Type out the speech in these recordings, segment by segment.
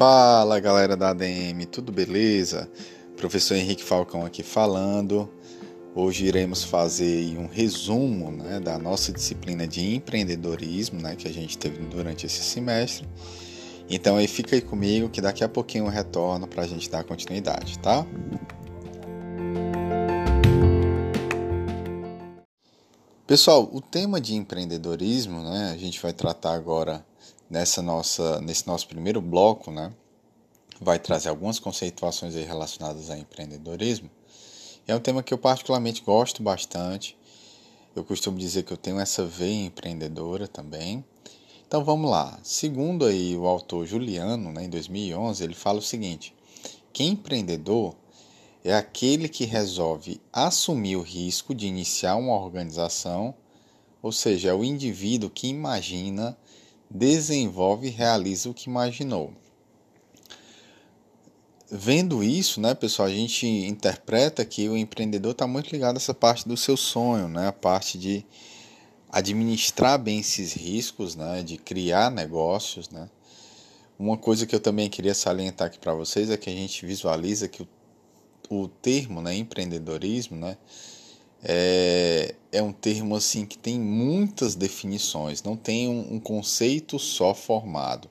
Fala galera da ADM, tudo beleza? Professor Henrique Falcão aqui falando. Hoje iremos fazer um resumo né, da nossa disciplina de empreendedorismo né, que a gente teve durante esse semestre. Então aí fica aí comigo que daqui a pouquinho eu retorno para a gente dar continuidade, tá? Pessoal, o tema de empreendedorismo, né, a gente vai tratar agora nessa nossa, nesse nosso primeiro bloco, né, vai trazer algumas conceituações relacionadas a empreendedorismo. É um tema que eu particularmente gosto bastante. Eu costumo dizer que eu tenho essa veia empreendedora também. Então vamos lá. Segundo aí o autor Juliano, né, em 2011, ele fala o seguinte: que empreendedor é aquele que resolve assumir o risco de iniciar uma organização, ou seja, é o indivíduo que imagina desenvolve e realiza o que imaginou. Vendo isso, né, pessoal, a gente interpreta que o empreendedor está muito ligado a essa parte do seu sonho, né, a parte de administrar bem esses riscos, né, de criar negócios, né. Uma coisa que eu também queria salientar aqui para vocês é que a gente visualiza que o, o termo, né, empreendedorismo, né, é, é um termo assim que tem muitas definições, não tem um, um, conceito só formado,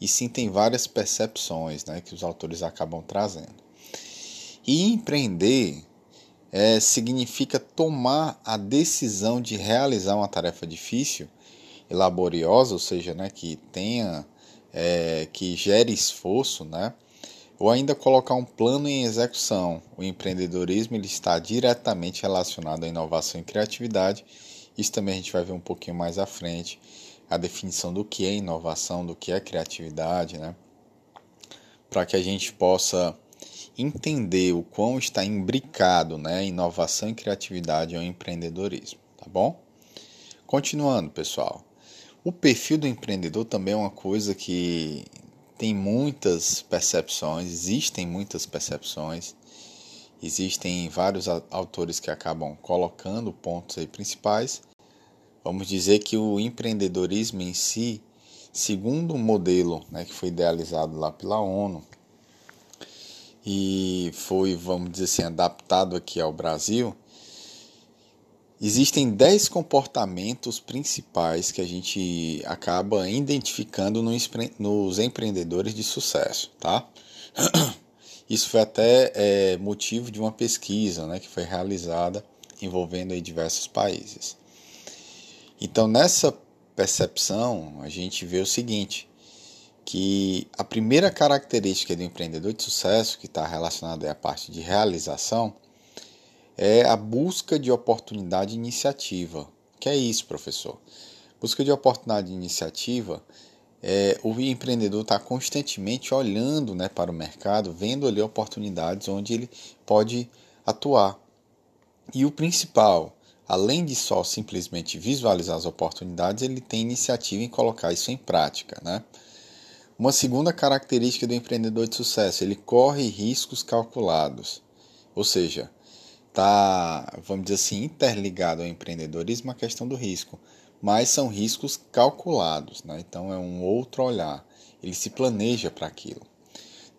e sim tem várias percepções né, que os autores acabam trazendo. E empreender é, significa tomar a decisão de realizar uma tarefa difícil e laboriosa, ou seja, né, que tenha, é, que gere esforço, né, ou ainda colocar um plano em execução. O empreendedorismo ele está diretamente relacionado à inovação e criatividade. Isso também a gente vai ver um pouquinho mais à frente, a definição do que é inovação, do que é criatividade, né? Para que a gente possa entender o quão está imbricado, né, inovação e criatividade ao empreendedorismo, tá bom? Continuando, pessoal. O perfil do empreendedor também é uma coisa que tem muitas percepções, existem muitas percepções, existem vários autores que acabam colocando pontos aí principais. Vamos dizer que o empreendedorismo em si, segundo o modelo né, que foi idealizado lá pela ONU e foi, vamos dizer assim, adaptado aqui ao Brasil, Existem 10 comportamentos principais que a gente acaba identificando nos empreendedores de sucesso, tá? Isso foi até é, motivo de uma pesquisa né, que foi realizada envolvendo aí diversos países. Então, nessa percepção, a gente vê o seguinte, que a primeira característica do empreendedor de sucesso, que está relacionada à parte de realização, é a busca de oportunidade e iniciativa. Que é isso, professor? Busca de oportunidade iniciativa é, o empreendedor está constantemente olhando né, para o mercado, vendo ali oportunidades onde ele pode atuar. E o principal, além de só simplesmente visualizar as oportunidades, ele tem iniciativa em colocar isso em prática. Né? Uma segunda característica do empreendedor de sucesso, ele corre riscos calculados. Ou seja, está, vamos dizer assim, interligado ao empreendedorismo a questão do risco, mas são riscos calculados, né? então é um outro olhar, ele se planeja para aquilo.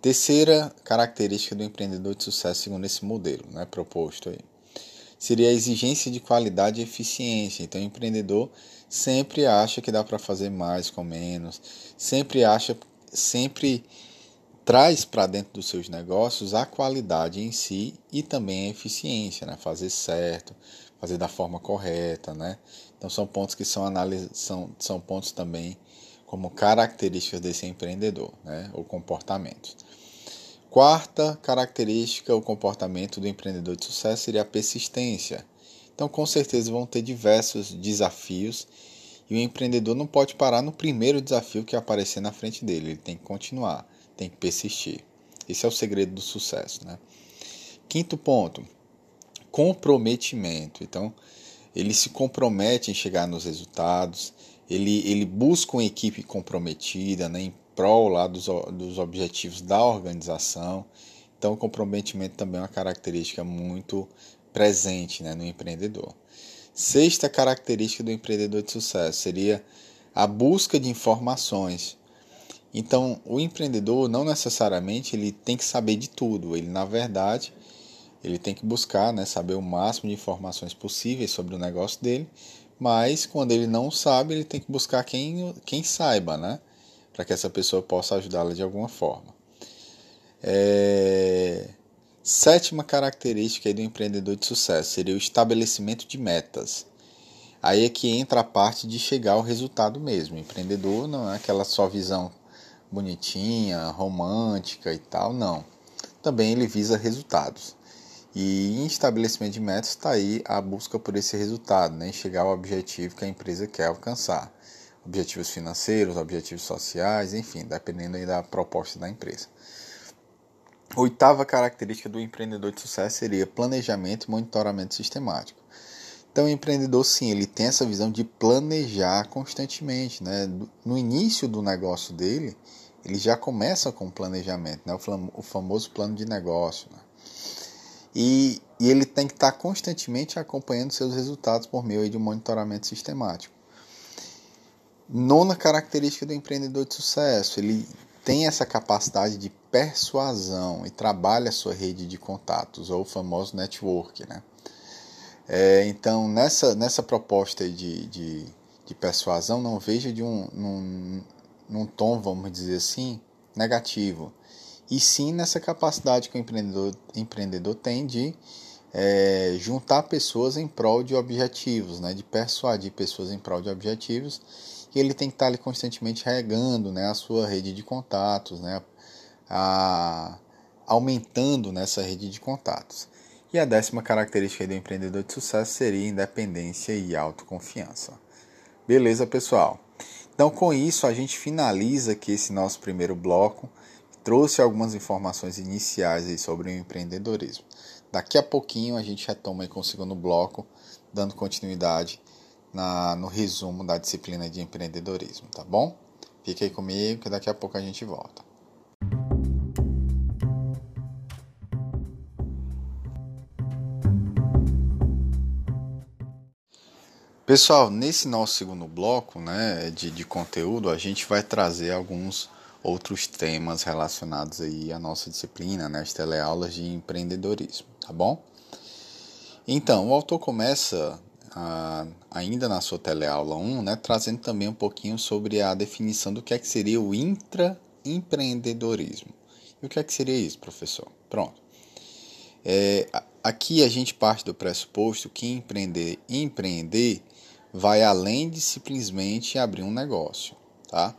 Terceira característica do empreendedor de sucesso, segundo esse modelo né, proposto aí, seria a exigência de qualidade e eficiência. Então, o empreendedor sempre acha que dá para fazer mais com menos, sempre acha, sempre traz para dentro dos seus negócios a qualidade em si e também a eficiência, né? fazer certo, fazer da forma correta, né? Então são pontos que são análise, são, são pontos também como características desse empreendedor, né? Ou comportamentos. Quarta característica, o comportamento do empreendedor de sucesso seria a persistência. Então, com certeza vão ter diversos desafios e o empreendedor não pode parar no primeiro desafio que aparecer na frente dele, ele tem que continuar tem que persistir. Esse é o segredo do sucesso. Né? Quinto ponto, comprometimento. Então, ele se compromete em chegar nos resultados, ele, ele busca uma equipe comprometida né, em prol lá dos, dos objetivos da organização. Então, o comprometimento também é uma característica muito presente né, no empreendedor. Sexta característica do empreendedor de sucesso seria a busca de informações. Então, o empreendedor não necessariamente ele tem que saber de tudo. Ele, na verdade, ele tem que buscar, né, saber o máximo de informações possíveis sobre o negócio dele. Mas quando ele não sabe, ele tem que buscar quem, quem saiba, né, para que essa pessoa possa ajudá-la de alguma forma. É... Sétima característica do empreendedor de sucesso seria o estabelecimento de metas. Aí é que entra a parte de chegar ao resultado mesmo. O empreendedor não é aquela só visão bonitinha, romântica e tal, não. Também ele visa resultados. E em estabelecimento de metas está aí a busca por esse resultado, né? chegar ao objetivo que a empresa quer alcançar. Objetivos financeiros, objetivos sociais, enfim, dependendo aí da proposta da empresa. Oitava característica do empreendedor de sucesso seria planejamento e monitoramento sistemático. Então, o empreendedor, sim, ele tem essa visão de planejar constantemente. Né? No início do negócio dele, ele já começa com o planejamento, né? o famoso plano de negócio. Né? E, e, ele tem que estar constantemente acompanhando seus resultados por meio de um monitoramento sistemático. Nona característica do empreendedor de sucesso, ele tem essa capacidade de persuasão e trabalha a sua rede de contatos, ou o famoso network. Né? É, então, nessa, nessa proposta de, de, de, persuasão, não veja de um, num, num tom, vamos dizer assim, negativo. E sim nessa capacidade que o empreendedor, empreendedor tem de é, juntar pessoas em prol de objetivos, né, de persuadir pessoas em prol de objetivos. E ele tem que estar ali constantemente regando né, a sua rede de contatos, né, a, aumentando nessa rede de contatos. E a décima característica do empreendedor de sucesso seria independência e autoconfiança. Beleza, pessoal? Então, com isso, a gente finaliza aqui esse nosso primeiro bloco. Trouxe algumas informações iniciais sobre o empreendedorismo. Daqui a pouquinho a gente retoma com o segundo bloco, dando continuidade na, no resumo da disciplina de empreendedorismo, tá bom? Fique aí comigo que daqui a pouco a gente volta. Pessoal, nesse nosso segundo bloco né, de, de conteúdo, a gente vai trazer alguns outros temas relacionados aí à nossa disciplina, né, as teleaulas de empreendedorismo, tá bom? Então, o autor começa a, ainda na sua teleaula 1, né, trazendo também um pouquinho sobre a definição do que é que seria o intraempreendedorismo. E o que é que seria isso, professor? Pronto. É, aqui a gente parte do pressuposto que empreender, empreender vai além de simplesmente abrir um negócio, tá?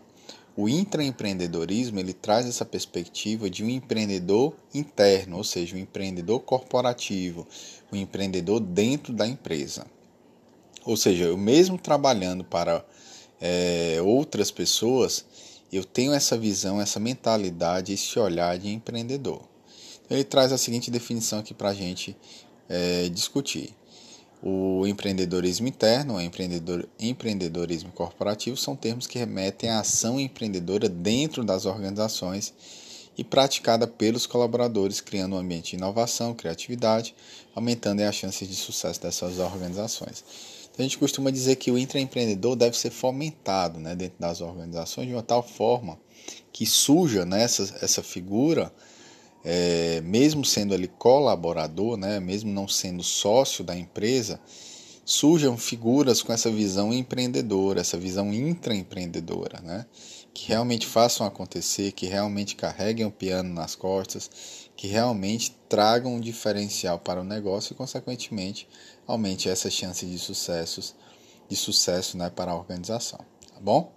O intraempreendedorismo ele traz essa perspectiva de um empreendedor interno, ou seja, um empreendedor corporativo, um empreendedor dentro da empresa. Ou seja, eu mesmo trabalhando para é, outras pessoas, eu tenho essa visão, essa mentalidade, esse olhar de empreendedor. Ele traz a seguinte definição aqui para a gente é, discutir. O empreendedorismo interno, o empreendedor, empreendedorismo corporativo são termos que remetem à ação empreendedora dentro das organizações e praticada pelos colaboradores, criando um ambiente de inovação, criatividade, aumentando as chances de sucesso dessas organizações. Então, a gente costuma dizer que o intraempreendedor deve ser fomentado né, dentro das organizações de uma tal forma que nessa né, essa figura é, mesmo sendo ele colaborador, né, mesmo não sendo sócio da empresa, surjam figuras com essa visão empreendedora, essa visão intraempreendedora, né, que realmente façam acontecer, que realmente carreguem o piano nas costas, que realmente tragam um diferencial para o negócio e, consequentemente, aumente essa chance de sucessos, de sucesso né, para a organização. Tá bom?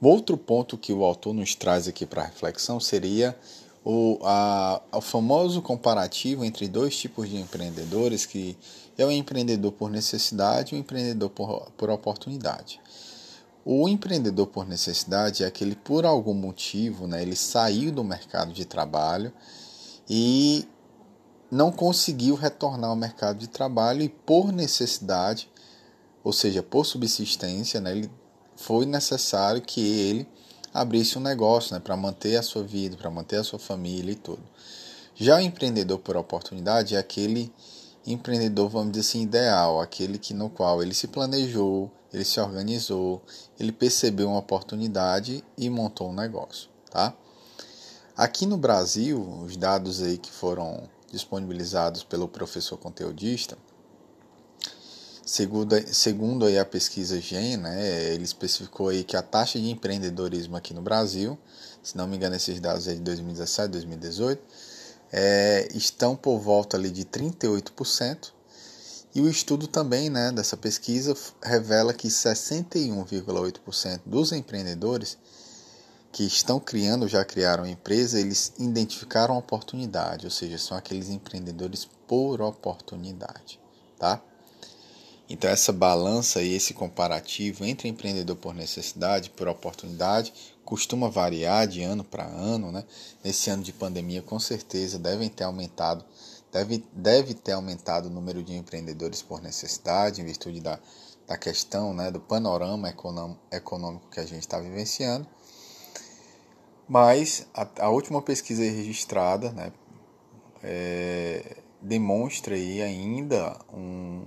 O outro ponto que o autor nos traz aqui para reflexão seria o, a, o famoso comparativo entre dois tipos de empreendedores, que é o empreendedor por necessidade e o empreendedor por, por oportunidade. O empreendedor por necessidade é aquele por algum motivo, né, ele saiu do mercado de trabalho e não conseguiu retornar ao mercado de trabalho e por necessidade, ou seja, por subsistência, né, ele foi necessário que ele abrisse um negócio né, para manter a sua vida, para manter a sua família e tudo. Já o empreendedor por oportunidade é aquele empreendedor, vamos dizer assim, ideal, aquele que no qual ele se planejou, ele se organizou, ele percebeu uma oportunidade e montou um negócio, tá? Aqui no Brasil, os dados aí que foram disponibilizados pelo professor conteudista, segundo, segundo aí a pesquisa GEM, né, ele especificou aí que a taxa de empreendedorismo aqui no Brasil, se não me engano esses dados aí de 2017, 2018, é, estão por volta ali de 38%, e o estudo também né, dessa pesquisa revela que 61,8% dos empreendedores que estão criando, já criaram empresa, eles identificaram oportunidade, ou seja, são aqueles empreendedores por oportunidade, tá? Então essa balança e esse comparativo entre empreendedor por necessidade, por oportunidade, costuma variar de ano para ano, né? Nesse ano de pandemia, com certeza devem ter aumentado, deve, deve ter aumentado o número de empreendedores por necessidade, em virtude da, da questão, né, do panorama econômico que a gente está vivenciando. Mas a, a última pesquisa registrada né, é, demonstra aí ainda um,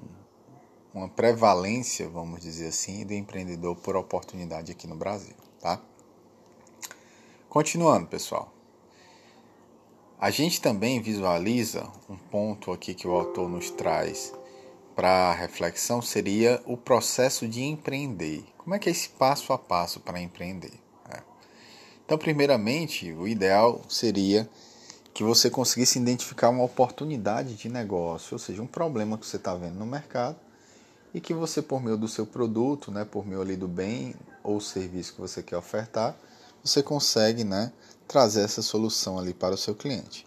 uma prevalência, vamos dizer assim, do empreendedor por oportunidade aqui no Brasil. Tá? Continuando, pessoal. A gente também visualiza um ponto aqui que o autor nos traz para reflexão seria o processo de empreender. Como é que é esse passo a passo para empreender? Então, primeiramente, o ideal seria que você conseguisse identificar uma oportunidade de negócio, ou seja, um problema que você está vendo no mercado e que você, por meio do seu produto, né, por meio ali do bem ou serviço que você quer ofertar, você consegue né, trazer essa solução ali para o seu cliente.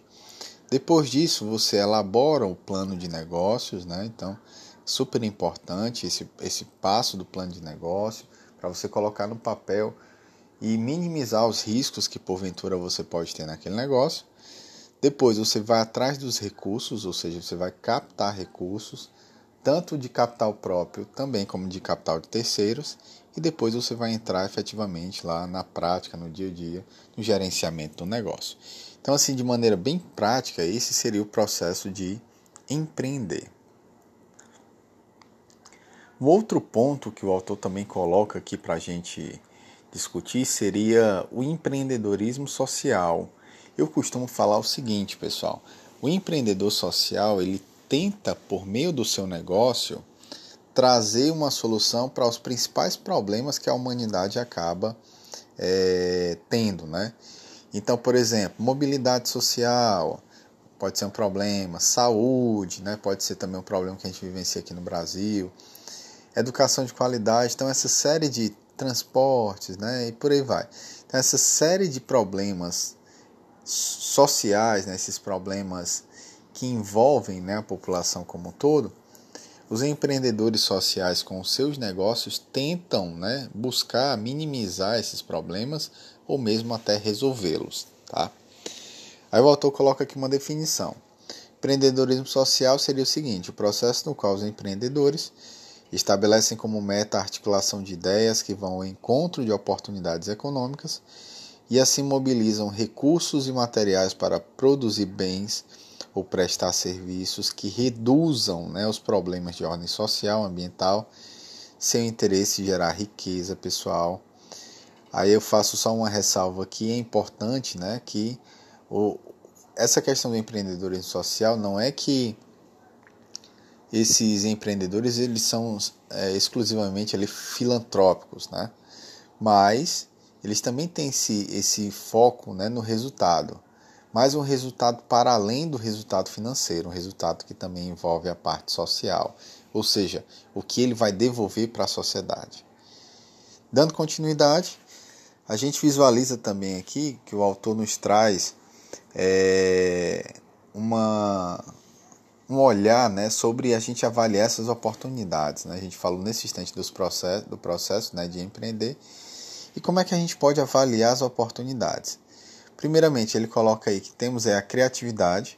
Depois disso, você elabora o plano de negócios, né? Então, super importante esse, esse passo do plano de negócio para você colocar no papel e minimizar os riscos que porventura você pode ter naquele negócio. Depois você vai atrás dos recursos, ou seja, você vai captar recursos, tanto de capital próprio também como de capital de terceiros, e depois você vai entrar efetivamente lá na prática, no dia a dia, no gerenciamento do negócio. Então, assim, de maneira bem prática, esse seria o processo de empreender. Um outro ponto que o autor também coloca aqui para a gente discutir seria o empreendedorismo social. Eu costumo falar o seguinte, pessoal: o empreendedor social ele tenta, por meio do seu negócio, trazer uma solução para os principais problemas que a humanidade acaba é, tendo, né? Então, por exemplo, mobilidade social pode ser um problema, saúde, né? Pode ser também um problema que a gente vivencia aqui no Brasil, educação de qualidade. Então, essa série de transportes, né, e por aí vai. Então, essa série de problemas sociais, né, esses problemas que envolvem né, a população como um todo, os empreendedores sociais com seus negócios tentam né, buscar minimizar esses problemas ou mesmo até resolvê-los. Tá? Aí o autor coloca aqui uma definição. Empreendedorismo social seria o seguinte: o processo no qual os empreendedores estabelecem como meta a articulação de ideias que vão ao encontro de oportunidades econômicas e assim mobilizam recursos e materiais para produzir bens ou prestar serviços que reduzam né, os problemas de ordem social, ambiental, sem interesse gerar riqueza pessoal. Aí eu faço só uma ressalva aqui, é importante né, que o, essa questão do empreendedorismo social não é que esses empreendedores eles são é, exclusivamente ali, filantrópicos, né? mas eles também têm esse, esse foco né, no resultado, mas um resultado para além do resultado financeiro, um resultado que também envolve a parte social, ou seja, o que ele vai devolver para a sociedade. Dando continuidade, a gente visualiza também aqui que o autor nos traz é, uma um olhar né, sobre a gente avaliar essas oportunidades. Né? A gente falou nesse instante dos processos, do processo né, de empreender e como é que a gente pode avaliar as oportunidades. Primeiramente, ele coloca aí que temos é, a criatividade,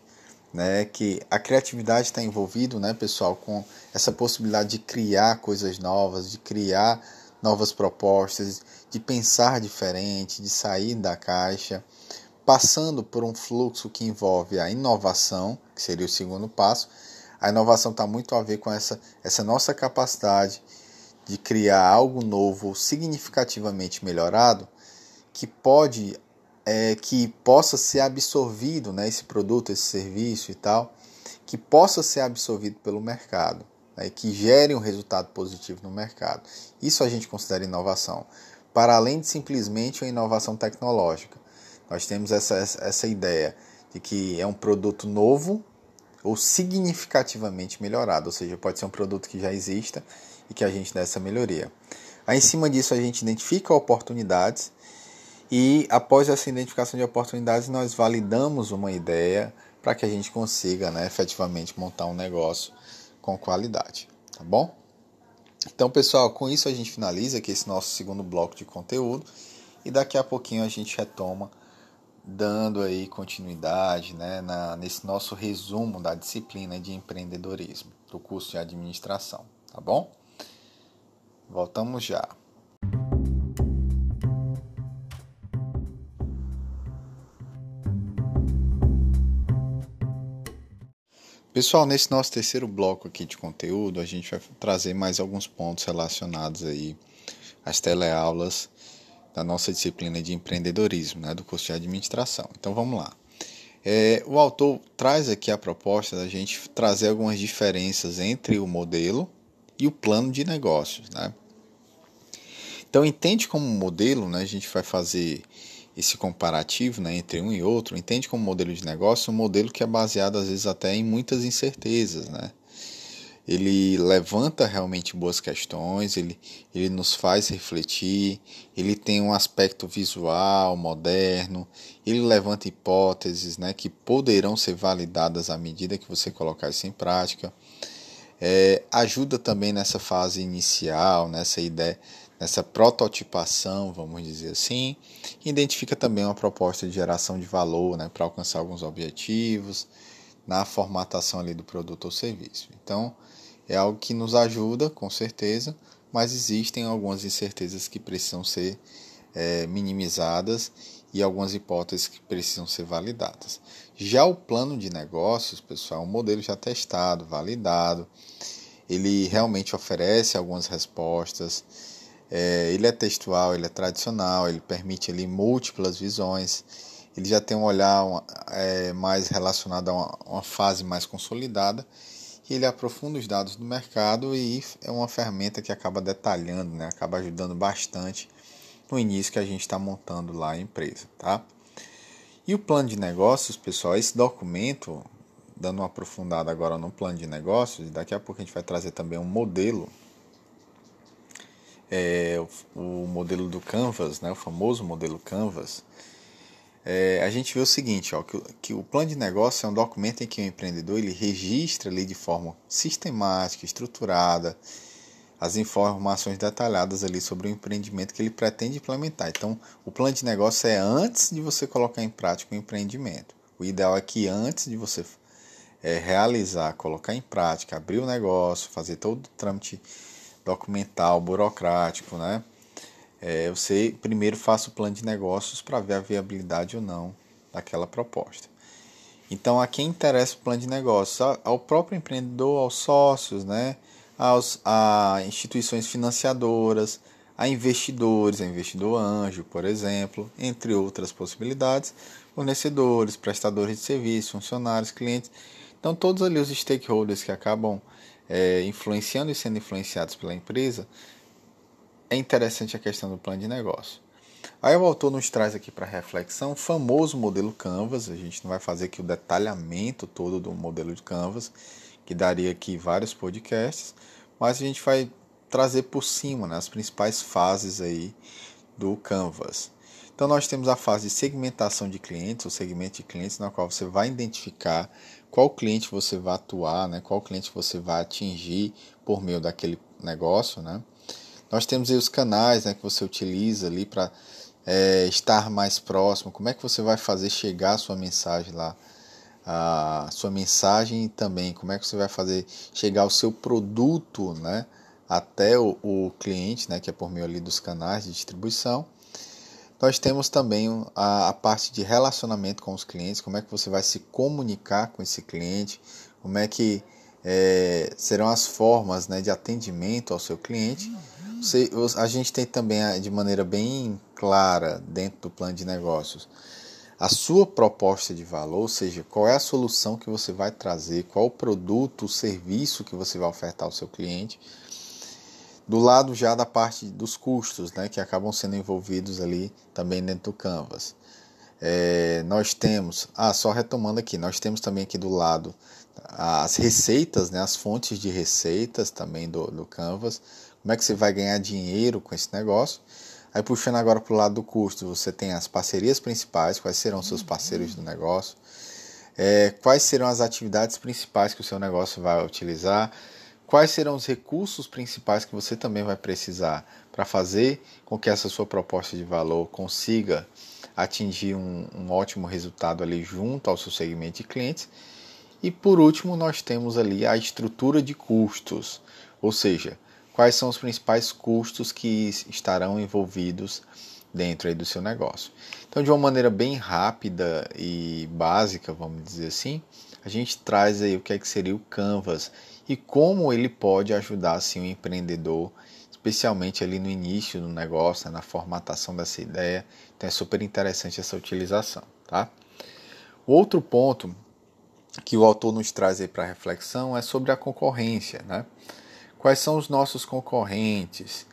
né, que a criatividade está envolvido, né, pessoal, com essa possibilidade de criar coisas novas, de criar novas propostas, de pensar diferente, de sair da caixa passando por um fluxo que envolve a inovação, que seria o segundo passo. A inovação está muito a ver com essa, essa nossa capacidade de criar algo novo significativamente melhorado que pode é, que possa ser absorvido, né, esse produto, esse serviço e tal, que possa ser absorvido pelo mercado, né, que gere um resultado positivo no mercado. Isso a gente considera inovação, para além de simplesmente uma inovação tecnológica. Nós temos essa, essa ideia de que é um produto novo ou significativamente melhorado, ou seja, pode ser um produto que já exista e que a gente dá essa melhoria. Aí, em cima disso, a gente identifica oportunidades e, após essa identificação de oportunidades, nós validamos uma ideia para que a gente consiga né, efetivamente montar um negócio com qualidade. Tá bom? Então, pessoal, com isso a gente finaliza aqui esse nosso segundo bloco de conteúdo e daqui a pouquinho a gente retoma dando aí continuidade né, na, nesse nosso resumo da disciplina de empreendedorismo do curso de administração, tá bom? Voltamos já. Pessoal, nesse nosso terceiro bloco aqui de conteúdo, a gente vai trazer mais alguns pontos relacionados aí às teleaulas da nossa disciplina de empreendedorismo, né, do curso de administração. Então vamos lá. É, o autor traz aqui a proposta da gente trazer algumas diferenças entre o modelo e o plano de negócios. Né? Então, entende como modelo, né, a gente vai fazer esse comparativo né, entre um e outro, entende como modelo de negócio um modelo que é baseado, às vezes, até em muitas incertezas. Né? ele levanta realmente boas questões, ele, ele nos faz refletir, ele tem um aspecto visual, moderno, ele levanta hipóteses né, que poderão ser validadas à medida que você colocar isso em prática. É, ajuda também nessa fase inicial, nessa ideia, nessa prototipação, vamos dizer assim. Identifica também uma proposta de geração de valor né, para alcançar alguns objetivos na formatação ali do produto ou serviço. Então, é algo que nos ajuda, com certeza, mas existem algumas incertezas que precisam ser é, minimizadas e algumas hipóteses que precisam ser validadas. Já o plano de negócios, pessoal, é um modelo já testado, validado, ele realmente oferece algumas respostas, é, ele é textual, ele é tradicional, ele permite ali múltiplas visões, ele já tem um olhar é, mais relacionado a uma, uma fase mais consolidada ele aprofunda os dados do mercado e é uma ferramenta que acaba detalhando, né? acaba ajudando bastante no início que a gente está montando lá a empresa. Tá? E o plano de negócios, pessoal, esse documento, dando uma aprofundada agora no plano de negócios, daqui a pouco a gente vai trazer também um modelo, é, o, modelo do Canvas, né? o famoso modelo Canvas, é, a gente vê o seguinte, ó, que, que, o plano de negócio é um documento em que o empreendedor ele registra ali de forma sistemática, estruturada, as informações detalhadas ali sobre o empreendimento que ele pretende implementar. Então, o plano de negócio é antes de você colocar em prática o empreendimento. O ideal é que antes de você é, realizar, colocar em prática, abrir o negócio, fazer todo o trâmite documental, burocrático, né? é, você primeiro faça o plano de negócios para ver a viabilidade ou não daquela proposta. Então, a quem interessa o plano de negócios? Ao próprio empreendedor, aos sócios, né? aos, a instituições financiadoras, a investidores, a investidor anjo, por exemplo, entre outras possibilidades, fornecedores, prestadores de serviços, funcionários, clientes. Então, todos ali os stakeholders que acabam é, influenciando e sendo influenciados pela empresa é interessante a questão do plano de negócio. Aí o autor nos traz aqui para reflexão o famoso modelo Canvas. A gente não vai fazer aqui o detalhamento todo do modelo de Canvas, que daria aqui vários podcasts, mas a gente vai trazer por cima né, as principais fases aí do Canvas. Então nós temos a fase de segmentação de clientes, o segmento de clientes, na qual você vai identificar qual cliente você vai atuar, né, qual cliente você vai atingir por meio daquele negócio, né? Nós temos aí os canais né, que você utiliza ali para é, estar mais próximo. Como é que você vai fazer chegar a sua mensagem lá? A sua mensagem também como é que você vai fazer chegar o seu produto né, até o, o cliente, né, que é por meio ali dos canais de distribuição. Nós temos também a, a, parte de relacionamento com os clientes, como é que você vai se comunicar com esse cliente, como é que é, serão as formas né, de atendimento ao seu cliente. Você, a gente tem também de maneira bem clara dentro do plano de negócios a sua proposta de valor, ou seja, qual é a solução que você vai trazer, qual o produto, o serviço que você vai ofertar ao seu cliente. Do lado já da parte dos custos, né, que acabam sendo envolvidos ali também dentro do Canvas. É, nós temos, ah, só retomando aqui, nós temos também aqui do lado as receitas, né, as fontes de receitas também do, do Canvas, como é que você vai ganhar dinheiro com esse negócio. Aí puxando agora para o lado do custo, você tem as parcerias principais, quais serão seus parceiros do negócio, é, quais serão as atividades principais que o seu negócio vai utilizar, quais serão os recursos principais que você também vai precisar para fazer com que essa sua proposta de valor consiga atingir um, um ótimo resultado ali junto ao seu segmento de clientes. E por último, nós temos ali a estrutura de custos, ou seja, quais são os principais custos que estarão envolvidos dentro aí do seu negócio. Então, de uma maneira bem rápida e básica, vamos dizer assim, a gente traz aí o que é que seria o Canvas e como ele pode ajudar assim o empreendedor, especialmente ali no início do negócio, né, na formatação dessa ideia. Então é super interessante essa utilização, tá? O outro ponto que o autor nos traz aí para reflexão é sobre a concorrência, né? Quais são os nossos concorrentes?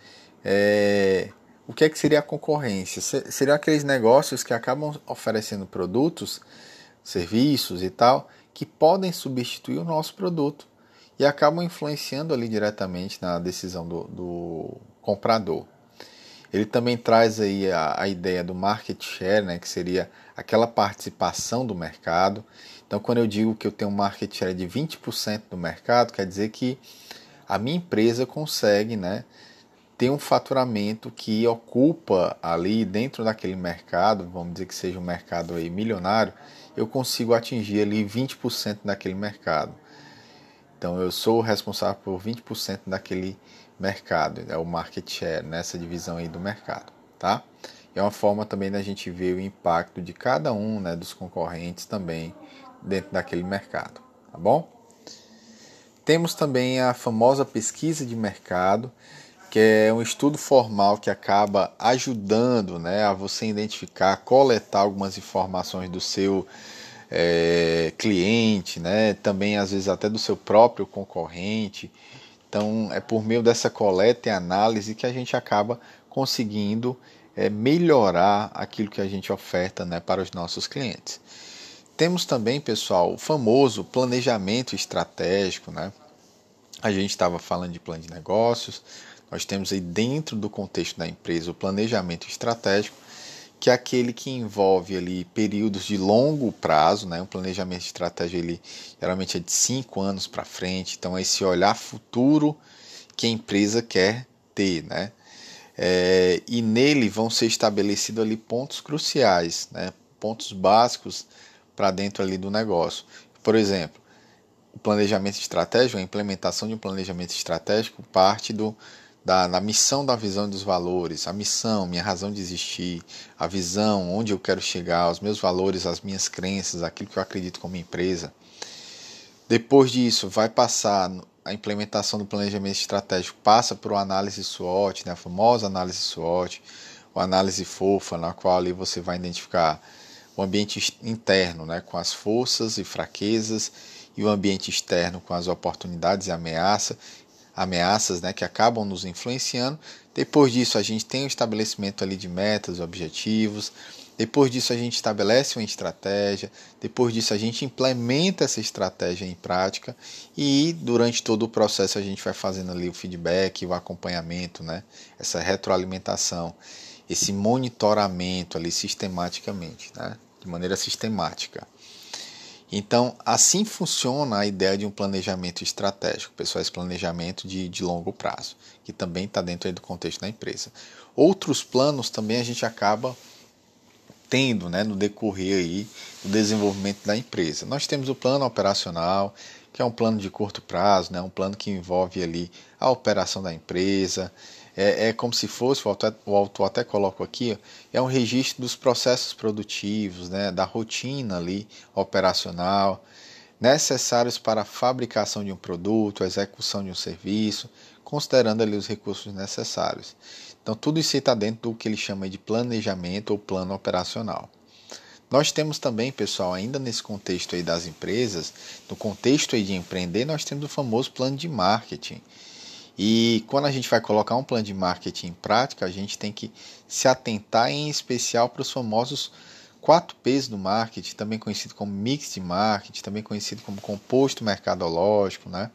É, o que é que seria a concorrência? Seriam aqueles negócios que acabam oferecendo produtos, serviços e tal, que podem substituir o nosso produto e acabam influenciando ali diretamente na decisão do, do comprador. Ele também traz aí a, a, ideia do market share, né, que seria aquela participação do mercado. Então, quando eu digo que eu tenho um market share de 20% do mercado, quer dizer que a minha empresa consegue né, ter um faturamento que ocupa ali dentro daquele mercado, vamos dizer que seja um mercado aí milionário, eu consigo atingir ali 20% daquele mercado. Então eu sou responsável por 20% daquele mercado, é o market share nessa divisão aí do mercado, tá? É uma forma também da gente ver o impacto de cada um né, dos concorrentes também dentro daquele mercado, tá bom? Temos também a famosa pesquisa de mercado, que é um estudo formal que acaba ajudando né, a você identificar, coletar algumas informações do seu é, cliente, né, também às vezes até do seu próprio concorrente. Então, é por meio dessa coleta e análise que a gente acaba conseguindo é, melhorar aquilo que a gente oferta né, para os nossos clientes. Temos também, pessoal, o famoso planejamento estratégico, né? A gente estava falando de plano de negócios, nós temos aí dentro do contexto da empresa o planejamento estratégico, que é aquele que envolve ali períodos de longo prazo, né? Um planejamento estratégico ele geralmente é de cinco anos para frente, então é esse olhar futuro que a empresa quer ter, né? É, e nele vão ser estabelecidos ali pontos cruciais, né? Pontos básicos para dentro ali do negócio. Por exemplo, o planejamento estratégico, a implementação de um planejamento estratégico parte do, da, da missão da visão dos valores, a missão, minha razão de existir, a visão, onde eu quero chegar, os meus valores, as minhas crenças, aquilo que eu acredito como empresa. Depois disso, vai passar a implementação do planejamento estratégico, passa por uma análise SWOT, né, a famosa análise SWOT, uma análise fofa, na qual ali você vai identificar o ambiente interno, né, com as forças e fraquezas, e o ambiente externo com as oportunidades e ameaça, ameaças né, que acabam nos influenciando. Depois disso, a gente tem o estabelecimento ali de metas, objetivos. Depois disso, a gente estabelece uma estratégia. Depois disso, a gente implementa essa estratégia em prática. E durante todo o processo, a gente vai fazendo ali o feedback, o acompanhamento, né? essa retroalimentação esse monitoramento ali sistematicamente, né? de maneira sistemática. Então, assim funciona a ideia de um planejamento estratégico, pessoal, esse planejamento de, de longo prazo, que também está dentro do contexto da empresa. Outros planos também a gente acaba tendo né, no decorrer aí do desenvolvimento da empresa. Nós temos o plano operacional, que é um plano de curto prazo, né, um plano que envolve ali a operação da empresa, é, é como se fosse, o autor, o autor até coloca aqui, é um registro dos processos produtivos, né, da rotina ali operacional. necessários para a fabricação de um produto, a execução de um serviço, considerando ali os recursos necessários. Então, tudo isso está dentro do que ele chama de planejamento ou plano operacional. Nós temos também, pessoal, ainda nesse contexto aí das empresas, no contexto aí de empreender, nós temos o famoso plano de marketing. E quando a gente vai colocar um plano de marketing em prática, a gente tem que se atentar em especial para os famosos 4 P's do marketing, também conhecido como mix de marketing, também conhecido como composto mercadológico, né?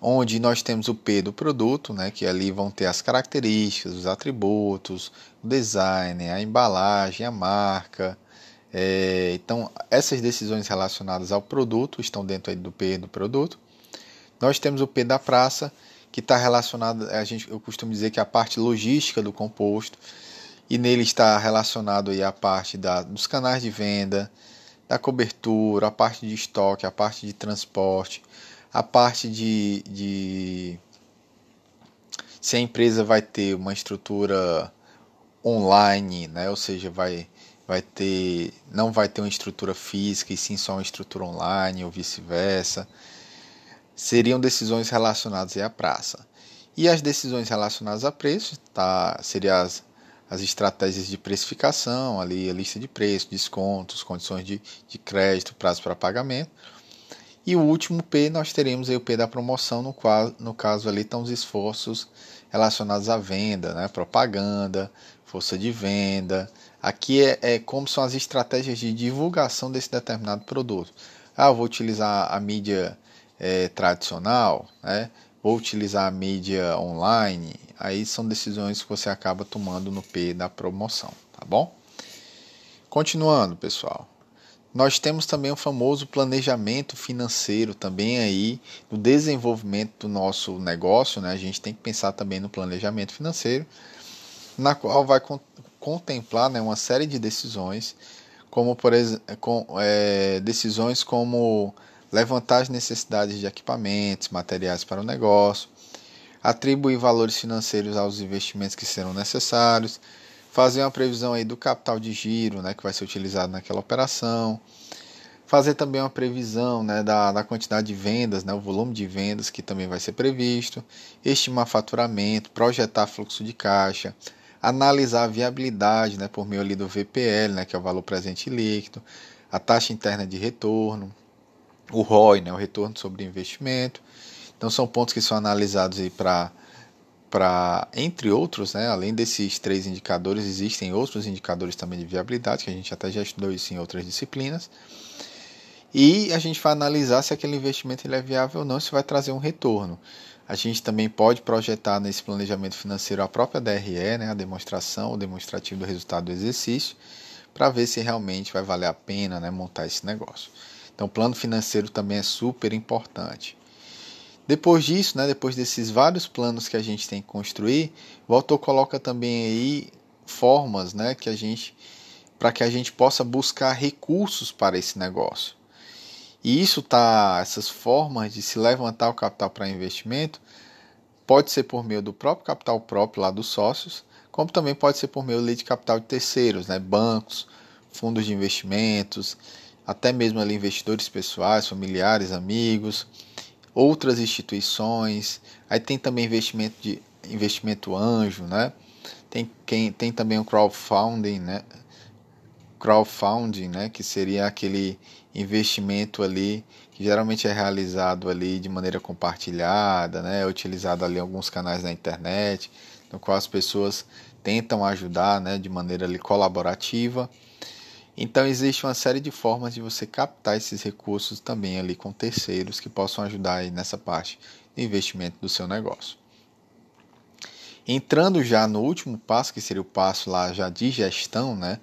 Onde nós temos o P do produto, né, que ali vão ter as características, os atributos, o design, a embalagem, a marca. É, então, essas decisões relacionadas ao produto estão dentro do P do produto. Nós temos o P da praça, que está relacionado, a gente, eu costumo dizer que é a parte logística do composto, e nele está relacionado aí a parte da, dos canais de venda, da cobertura, a parte de estoque, a parte de transporte, a parte de, de se a empresa vai ter uma estrutura online, né? ou seja, vai, vai ter, não vai ter uma estrutura física e sim só uma estrutura online ou vice-versa. Seriam decisões relacionadas à praça. E as decisões relacionadas a preço, tá? Seriam as as estratégias de precificação, ali a lista de preços, descontos, condições de, de crédito, prazo para pagamento. E o último P, nós teremos o P da promoção, no, qual, no caso ali estão os esforços relacionados à venda, né? propaganda, força de venda. Aqui é, é como são as estratégias de divulgação desse determinado produto. Ah, eu vou utilizar a mídia é, tradicional, né? vou utilizar a mídia online, aí são decisões que você acaba tomando no P da promoção, tá bom? Continuando, pessoal. Nós temos também o famoso planejamento financeiro também aí no desenvolvimento do nosso negócio, né? A gente tem que pensar também no planejamento financeiro, na qual vai contemplar né, uma série de decisões, como por exemplo, é, decisões como levantar as necessidades de equipamentos, materiais para o negócio, atribuir valores financeiros aos investimentos que serão necessários, fazer uma previsão aí do capital de giro né, que vai ser utilizado naquela operação, fazer também uma previsão né, da, da quantidade de vendas, né, o volume de vendas que também vai ser previsto, estimar faturamento, projetar fluxo de caixa, analisar a viabilidade né, por meio ali do VPL, né, que é o valor presente líquido, a taxa interna de retorno, o ROI, né, o retorno sobre investimento. Então são pontos que são analisados para para entre outros, né, além desses três indicadores, existem outros indicadores também de viabilidade, que a gente até já estudou isso em outras disciplinas. E a gente vai analisar se aquele investimento ele é viável ou não, se vai trazer um retorno. A gente também pode projetar nesse planejamento financeiro a própria DRE, né, a demonstração, o demonstrativo do resultado do exercício, para ver se realmente vai valer a pena né, montar esse negócio. Então, plano financeiro também é super importante. Depois disso, né, depois desses vários planos que a gente tem que construir, o autor coloca também aí formas, né, que a gente para que a gente possa buscar recursos para esse negócio. E isso tá essas formas de se levantar o capital para investimento pode ser por meio do próprio capital próprio lá dos sócios, como também pode ser por meio de capital de terceiros, né, bancos, fundos de investimentos, até mesmo ali investidores pessoais, familiares, amigos, outras instituições. Aí tem também investimento de investimento anjo, né? Tem quem tem também o crowdfunding, né? Crowdfunding, né, que seria aquele investimento ali que geralmente é realizado ali de maneira compartilhada, né? É utilizado ali em alguns canais na internet, no qual as pessoas tentam ajudar, né, de maneira ali colaborativa. Então existe uma série de formas de você captar esses recursos também ali com terceiros que possam ajudar aí nessa parte de investimento do seu negócio. Entrando já no último passo, que seria o passo lá já de gestão, né?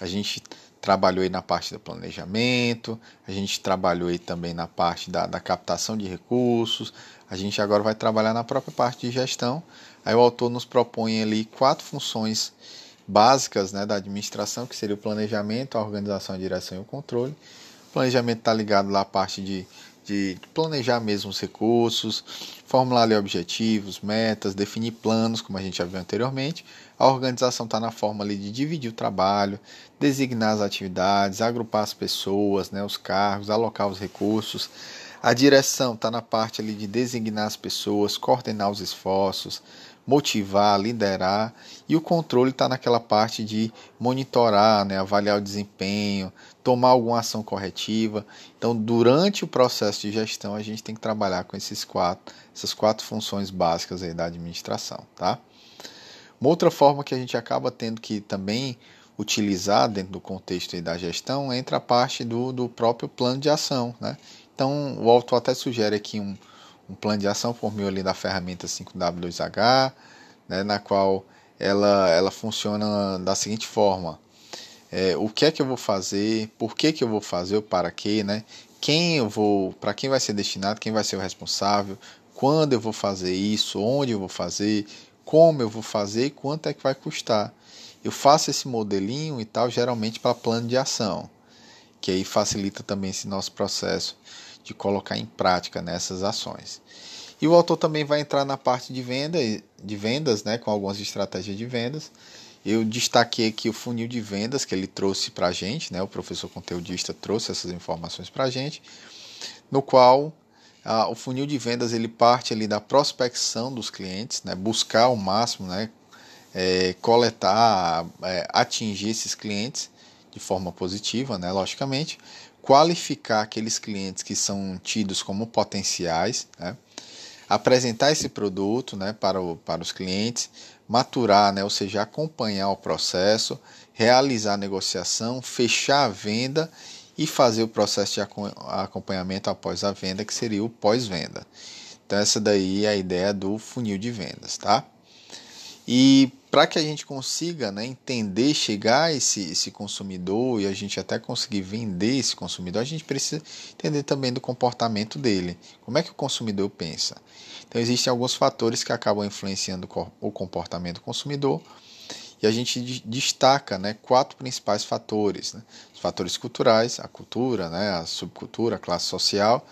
A gente trabalhou aí na parte do planejamento, a gente trabalhou aí também na parte da, da captação de recursos, a gente agora vai trabalhar na própria parte de gestão. Aí o autor nos propõe ali quatro funções básicas né, da administração, que seria o planejamento, a organização, a direção e o controle. O planejamento está ligado lá à parte de, de planejar mesmo os recursos, formular ali objetivos, metas, definir planos, como a gente já viu anteriormente. A organização está na forma ali de dividir o trabalho, designar as atividades, agrupar as pessoas, né, os cargos, alocar os recursos. A direção está na parte ali de designar as pessoas, coordenar os esforços, motivar, liderar, e o controle está naquela parte de monitorar, né, avaliar o desempenho, tomar alguma ação corretiva. Então, durante o processo de gestão, a gente tem que trabalhar com esses quatro, essas quatro funções básicas aí da administração, tá? Uma outra forma que a gente acaba tendo que também utilizar dentro do contexto da gestão entra a parte do, do próprio plano de ação, né? Então, o autor até sugere aqui um, um plano de ação por meio ali da ferramenta 5W2H, né, na qual ela, ela funciona da seguinte forma: é, o que é que eu vou fazer, por que, que eu vou fazer, para quê, né? Quem eu vou, para quem vai ser destinado, quem vai ser o responsável, quando eu vou fazer isso, onde eu vou fazer, como eu vou fazer? E quanto é que vai custar. Eu faço esse modelinho e tal, geralmente para plano de ação, que aí facilita também esse nosso processo de colocar em prática nessas ações. E o autor também vai entrar na parte de, venda, de vendas, né, com algumas estratégias de vendas. Eu destaquei aqui o funil de vendas que ele trouxe para a gente, né, o professor conteudista trouxe essas informações para a gente, no qual ah, o funil de vendas ele parte ali da prospecção dos clientes, né, buscar ao máximo, né, é, coletar, é, atingir esses clientes de forma positiva, né, logicamente, qualificar aqueles clientes que são tidos como potenciais, né? apresentar esse produto né, para, o, para os clientes, maturar, né, ou seja, acompanhar o processo, realizar a negociação, fechar a venda e fazer o processo de acompanhamento após a venda, que seria o pós-venda. Então, essa daí é a ideia do funil de vendas, tá? E para que a gente consiga né, entender, chegar a esse, esse consumidor e a gente até conseguir vender esse consumidor, a gente precisa entender também do comportamento dele. Como é que o consumidor pensa? Então, existem alguns fatores que acabam influenciando o comportamento do consumidor e a gente destaca né, quatro principais fatores: né? os fatores culturais, a cultura, né, a subcultura, a classe social,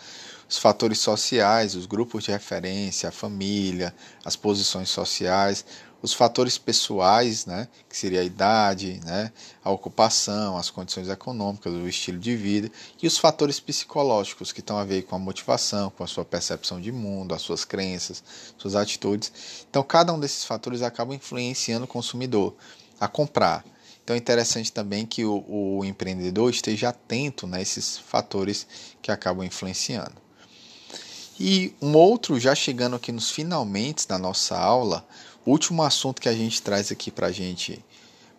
os fatores sociais, os grupos de referência, a família, as posições sociais, os fatores pessoais, né, que seria a idade, né, a ocupação, as condições econômicas, o estilo de vida, e os fatores psicológicos que estão a ver com a motivação, com a sua percepção de mundo, as suas crenças, suas atitudes. Então, cada um desses fatores acaba influenciando o consumidor a comprar. Então, é interessante também que o, o empreendedor esteja atento nesses né, fatores que acabam influenciando. E um outro, já chegando aqui nos finalmente da nossa aula, último assunto que a gente traz aqui para gente,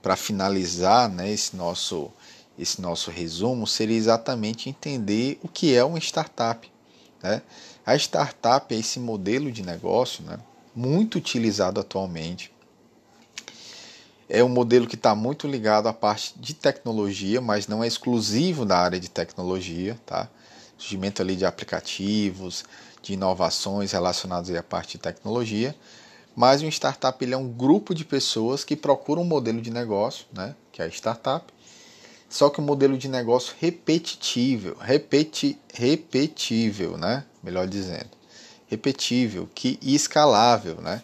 para finalizar né, esse, nosso, esse nosso resumo, seria exatamente entender o que é uma startup. Né? A startup é esse modelo de negócio né, muito utilizado atualmente. É um modelo que está muito ligado à parte de tecnologia, mas não é exclusivo da área de tecnologia. Tá? Surgimento ali de aplicativos, de inovações relacionadas à parte de tecnologia mas um startup ele é um grupo de pessoas que procuram um modelo de negócio, né, que é a startup, só que um modelo de negócio repetitível, repeti, repetível, né, melhor dizendo, repetível que, e escalável, né,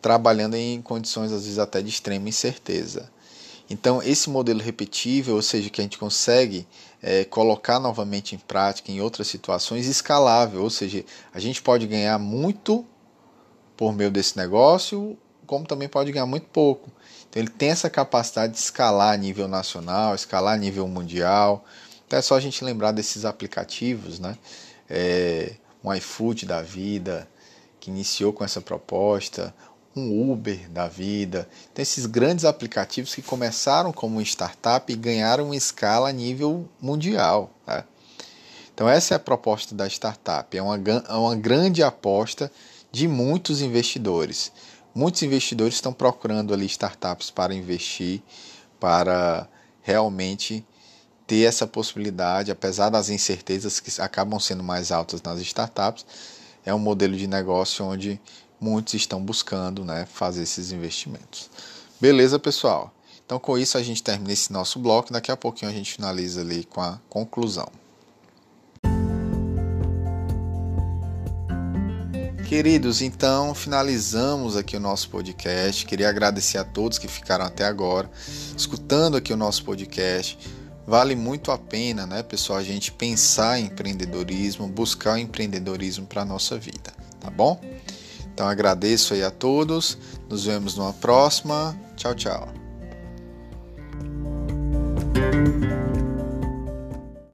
trabalhando em condições às vezes até de extrema incerteza. Então, esse modelo repetível, ou seja, que a gente consegue é, colocar novamente em prática em outras situações, escalável, ou seja, a gente pode ganhar muito por meio desse negócio, como também pode ganhar muito pouco. Então ele tem essa capacidade de escalar a nível nacional, escalar a nível mundial. Então é só a gente lembrar desses aplicativos, né? É, um iFood da vida, que iniciou com essa proposta, um Uber da vida. Então esses grandes aplicativos que começaram como startup e ganharam escala a nível mundial. Né? Então essa é a proposta da startup, é uma, é uma grande aposta de muitos investidores. Muitos investidores estão procurando ali startups para investir, para realmente ter essa possibilidade, apesar das incertezas que acabam sendo mais altas nas startups, é um modelo de negócio onde muitos estão buscando né, fazer esses investimentos. Beleza, pessoal? Então, com isso, a gente termina esse nosso bloco. Daqui a pouquinho a gente finaliza ali com a conclusão. Queridos, então finalizamos aqui o nosso podcast. Queria agradecer a todos que ficaram até agora escutando aqui o nosso podcast. Vale muito a pena, né, pessoal, a gente pensar em empreendedorismo, buscar o empreendedorismo para a nossa vida, tá bom? Então agradeço aí a todos. Nos vemos numa próxima. Tchau, tchau.